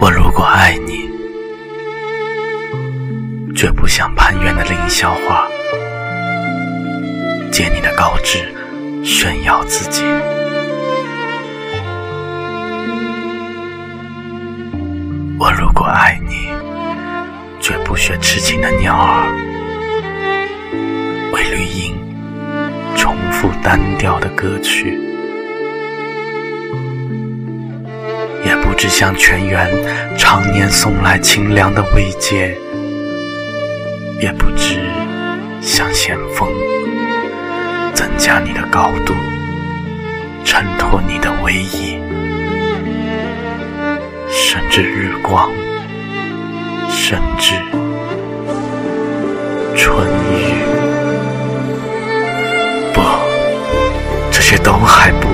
我如果爱你，绝不像攀援的凌霄花，借你的高枝炫耀自己。我如果爱你，绝不学痴情的鸟儿，为绿荫重复单调的歌曲。只向泉源常年送来清凉的慰藉，也不知向险峰增加你的高度，衬托你的威仪，甚至日光，甚至春雨。不，这些都还不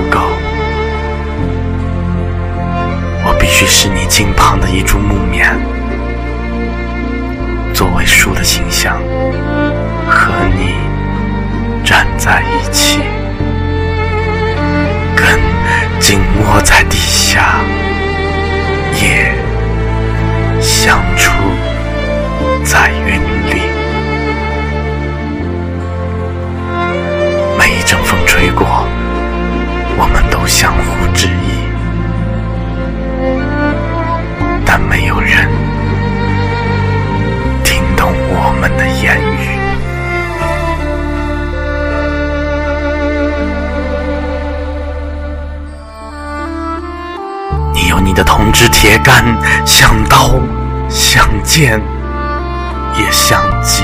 许。是你近旁的一株木棉，作为树的形象，和你站在一起，你的铜枝铁干，像刀，像剑，也像戟。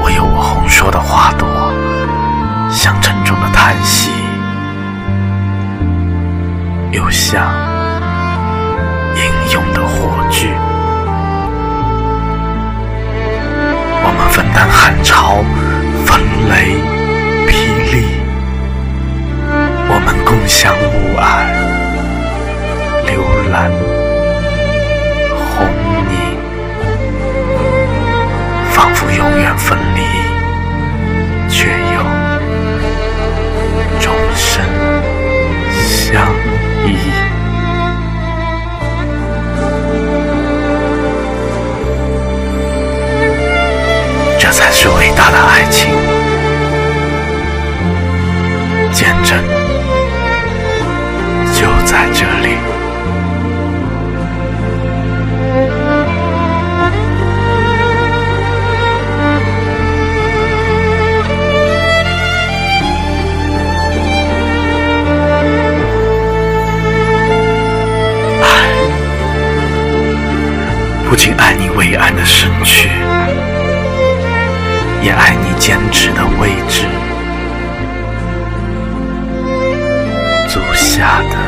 我有我红硕的花朵，像沉重的叹息，又像。相雾霭、流岚、红霓，仿佛永远分离，不仅爱你伟岸的身躯。也爱你坚持的位置，足下的。